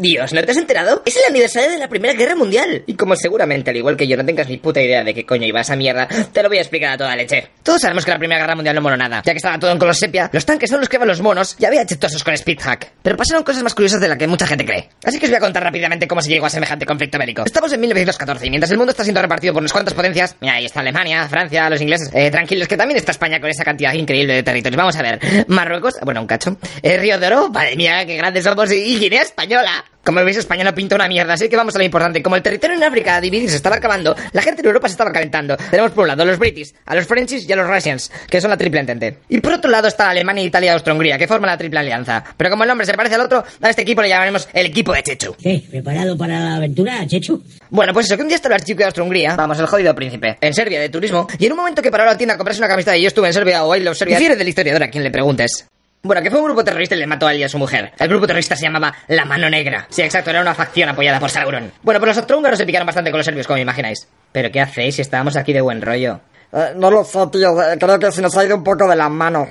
Dios, ¿no te has enterado? Es el aniversario de la Primera Guerra Mundial. Y como seguramente, al igual que yo, no tengas ni puta idea de qué coño iba esa mierda, te lo voy a explicar a toda leche. Todos sabemos que la Primera Guerra Mundial no moló nada, ya que estaba todo en color sepia, los tanques son los que van los monos y había chetosos con speedhack. Pero pasaron cosas más curiosas de las que mucha gente cree. Así que os voy a contar rápidamente cómo se llegó a semejante conflicto bélico. Estamos en 1914 y mientras el mundo está siendo repartido por unas cuantas potencias, mira, ahí está Alemania, Francia, los ingleses, eh, tranquilos que también está España con esa cantidad increíble de territorios. Vamos a ver, Marruecos, bueno, un cacho, eh, Río de Oro, madre mía, qué grandes somos, y Guinea Española. Como veis, España no pinta una mierda, así que vamos a lo importante. Como el territorio en África a dividir se estaba acabando, la gente en Europa se estaba calentando. Tenemos por un lado a los British, a los Frenchies y a los Russians, que son la triple entente. Y por otro lado está Alemania, Italia y Austria-Hungría, que forman la triple alianza. Pero como el nombre se parece al otro, a este equipo le llamaremos el equipo de Chechu. ¿Qué? ¿Preparado para la aventura, Chechu? Bueno, pues eso, que un día estaba el chico de Austria-Hungría, vamos, el jodido príncipe, en Serbia de turismo, y en un momento que paró a la tienda a comprarse una camiseta y yo estuve en Serbia o I love Serbia, difiere del historiador a quien le preguntes. Bueno, que fue un grupo terrorista y le mató a él y a su mujer. El grupo terrorista se llamaba La Mano Negra. Sí, exacto, era una facción apoyada por Sauron. Bueno, pues los austrohúngaros se picaron bastante con los serbios, como imagináis. ¿Pero qué hacéis si estábamos aquí de buen rollo? Eh, no lo sé, tío. eh, Creo que se nos ha ido un poco de las manos.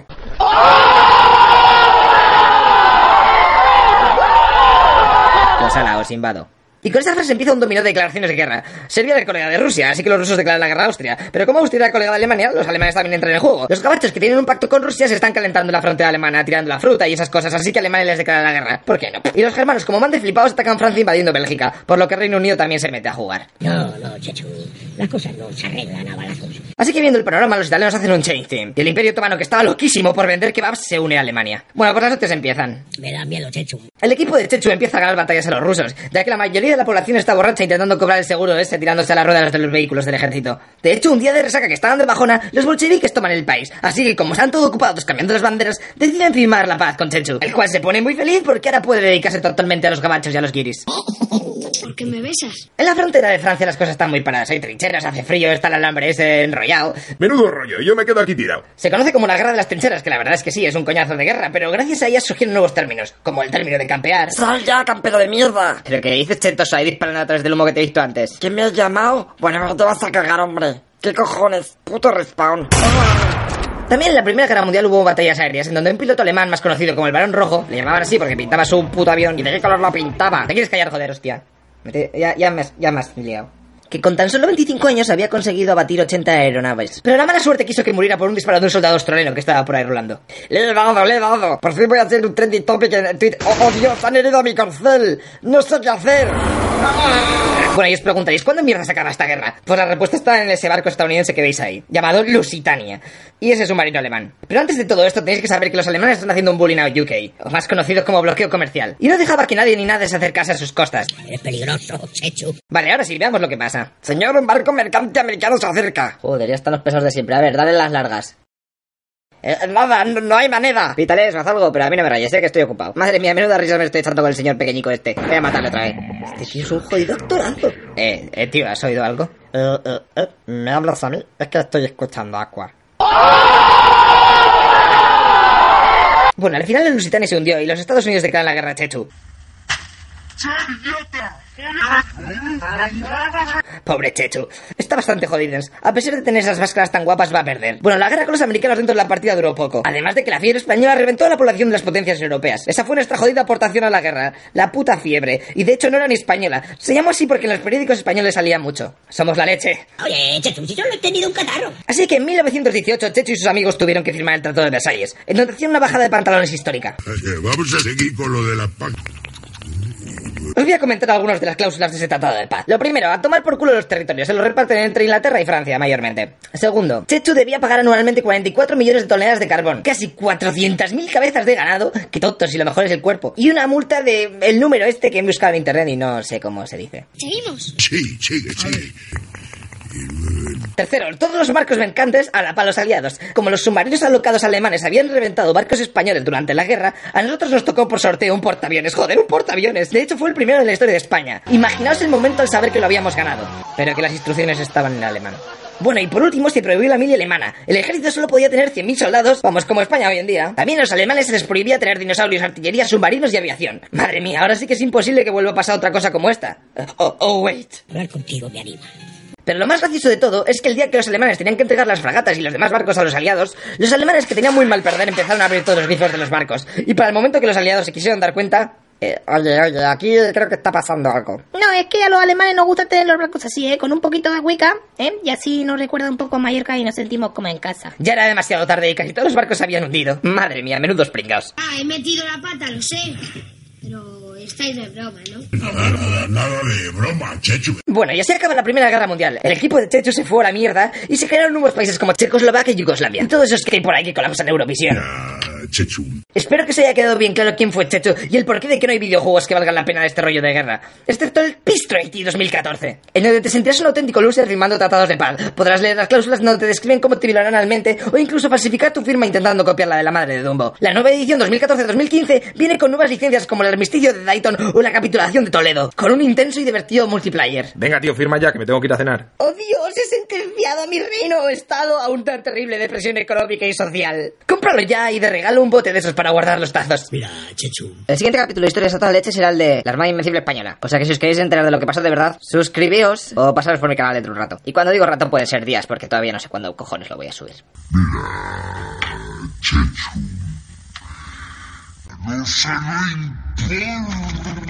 Pues ala, os invado. Y con esa frase empieza un dominó de declaraciones de guerra. Serbia era colega de Rusia, así que los rusos declaran la guerra a Austria. Pero como Austria era colega de Alemania, los alemanes también entran en el juego. Los gabachos que tienen un pacto con Rusia se están calentando en la frontera alemana, tirando la fruta y esas cosas, así que Alemania les declara la guerra. ¿Por qué no? Y los germanos, como mande flipados, atacan Francia invadiendo Bélgica, por lo que Reino Unido también se mete a jugar. No, no, Chechu. Las cosas no se arreglan a balazos. Así que viendo el panorama, los italianos hacen un change team. Y el Imperio Otomano, que estaba loquísimo por vender kebabs, se une a Alemania. Bueno, pues las hostias empiezan. Me da miedo, Chechu. El equipo de Chechu empieza a ganar batallas a los rusos, ya que la mayoría la población está borracha intentando cobrar el seguro ese tirándose a las ruedas de los vehículos del ejército. De hecho, un día de resaca que estaban de bajona, los bolcheviques toman el país. Así que, como están todos ocupados cambiando las banderas, deciden firmar la paz con Chechu, el cual se pone muy feliz porque ahora puede dedicarse totalmente a los gabachos y a los guiris. ¿Por qué me besas? En la frontera de Francia las cosas están muy paradas. Hay trincheras, hace frío, está el alambre ese enrollado. Menudo rollo, yo me quedo aquí tirado. Se conoce como la guerra de las trincheras, que la verdad es que sí, es un coñazo de guerra, pero gracias a ellas surgieron nuevos términos, como el término de campear. ¡Sal ya, campero de mierda! Pero que dices chentoso ahí disparando a través del humo que te he visto antes. ¿Quién me ha llamado? Bueno, te vas a cagar, hombre. ¿Qué cojones? Puto respawn. También en la Primera Guerra Mundial hubo batallas aéreas en donde un piloto alemán más conocido como el Barón Rojo, le llamaban así porque pintaba su puto avión. ¿Y de qué color lo pintaba? ¿Te quieres callar, joder, hostia? Vete, Ya, ya, me, ya me has liado. Que con tan solo 25 años había conseguido abatir 80 aeronaves. Pero la mala suerte quiso que muriera por un disparo de un soldado australiano que estaba por ahí rolando. Le he dado, le he dado. Por fin voy a hacer un trending topic en Twitter. ¡Oh, oh, Dios! ¡Han herido a mi corcel! ¡No sé qué hacer! Bueno, y os preguntaréis, ¿cuándo mierda se acaba esta guerra? Pues la respuesta está en ese barco estadounidense que veis ahí, llamado Lusitania, y ese submarino alemán. Pero antes de todo esto tenéis que saber que los alemanes están haciendo un bullying a UK, o más conocido como bloqueo comercial, y no dejaba que nadie ni nada se acercase a sus costas. Es peligroso, Chechu. Vale, ahora sí, veamos lo que pasa. Señor, un barco mercante americano se acerca. Joder, ya están los pesos de siempre. A ver, dale las largas. Eh, nada, no, no hay manera. Pítales, haz algo, pero a mí no me rayes, sé que estoy ocupado. Madre mía, menuda risa me estoy echando con el señor pequeñico este. Voy a matarle otra vez. Este tío es un jodido actorazo. Eh, eh, tío, ¿has oído algo? Eh, eh, eh, ¿Me hablas a mí? Es que estoy escuchando Aqua. Bueno, al final el Lusitania se hundió y los Estados Unidos declaran la guerra a Chechu. Pobre Chechu. Está bastante jodidos. A pesar de tener esas máscaras tan guapas, va a perder. Bueno, la guerra con los americanos dentro de la partida duró poco. Además de que la fiebre española reventó a la población de las potencias europeas. Esa fue nuestra jodida aportación a la guerra. La puta fiebre. Y de hecho no era ni española. Se llamó así porque en los periódicos españoles salía mucho. Somos la leche. Oye, Chechu, si solo he tenido un catarro. Así que en 1918 Chechu y sus amigos tuvieron que firmar el Tratado de Versalles, en donde hacían una bajada de pantalones histórica. Vamos a seguir con lo de la. Os voy a comentar algunas de las cláusulas de ese tratado de paz. Lo primero, a tomar por culo los territorios. Se los reparten entre Inglaterra y Francia, mayormente. Segundo, Chechu debía pagar anualmente 44 millones de toneladas de carbón, casi 400.000 cabezas de ganado, que tontos y lo mejor es el cuerpo, y una multa de el número este que he buscado en internet y no sé cómo se dice. ¿Seguimos? Sí, sigue, sigue. Tercero, todos los barcos mercantes a la pa' los aliados. Como los submarinos alocados alemanes habían reventado barcos españoles durante la guerra, a nosotros nos tocó por sorteo un portaaviones. Joder, un portaaviones. De hecho, fue el primero en la historia de España. Imaginaos el momento al saber que lo habíamos ganado. Pero que las instrucciones estaban en alemán. Bueno, y por último se prohibió la mili alemana. El ejército solo podía tener 100.000 soldados, vamos, como España hoy en día. También a los alemanes se les prohibía tener dinosaurios, artillería, submarinos y aviación. Madre mía, ahora sí que es imposible que vuelva a pasar otra cosa como esta. Oh, oh, wait. Hablar contigo me anima. Pero lo más gracioso de todo es que el día que los alemanes tenían que entregar las fragatas y los demás barcos a los aliados, los alemanes que tenían muy mal perder empezaron a abrir todos los grifos de los barcos. Y para el momento que los aliados se quisieron dar cuenta, Eh, oye, oye, aquí creo que está pasando algo. No, es que a los alemanes nos gusta tener los barcos así, ¿eh? Con un poquito de Wicca, ¿eh? Y así nos recuerda un poco a Mallorca y nos sentimos como en casa. Ya era demasiado tarde y casi todos los barcos se habían hundido. Madre mía, menudos pringaos. Ah, he metido la pata, lo sé. Pero estáis de broma, ¿no? Nada, nada, nada de broma, Chechu. Bueno, y así acaba la Primera Guerra Mundial. El equipo de Chechu se fue a la mierda y se crearon nuevos países como Checoslovaquia y Yugoslavia. Y todos esos que hay por ahí que colapsan en Eurovisión. Chechu. Espero que se haya quedado bien claro quién fue Chechu y el porqué de que no hay videojuegos que valgan la pena de este rollo de guerra. Excepto el Peace Treaty 2014, en donde te sentirás un auténtico loser firmando tratados de paz. Podrás leer las cláusulas donde te describen cómo te violarán analmente o incluso falsificar tu firma intentando copiar la de la madre de Dumbo. La nueva edición 2014-2015 viene con nuevas licencias como el armisticio de Dayton o la capitulación de Toledo, con un intenso y divertido multiplayer. Venga, tío, firma ya, que me tengo que ir a cenar. ¡Oh Dios! ¡He sentenciado a mi reino o estado a una terrible depresión económica y social! Cómpralo ya y de regalo un bote de esos para guardar los tazos. Mira, Chechu. El siguiente capítulo de Historias a toda leche será el de la Armada Invencible Española. O sea que si os queréis enterar de lo que pasó de verdad, suscribíos o pasaros por mi canal dentro de un rato. Y cuando digo rato puede ser días, porque todavía no sé cuándo cojones lo voy a subir. Chechu. No se lo importa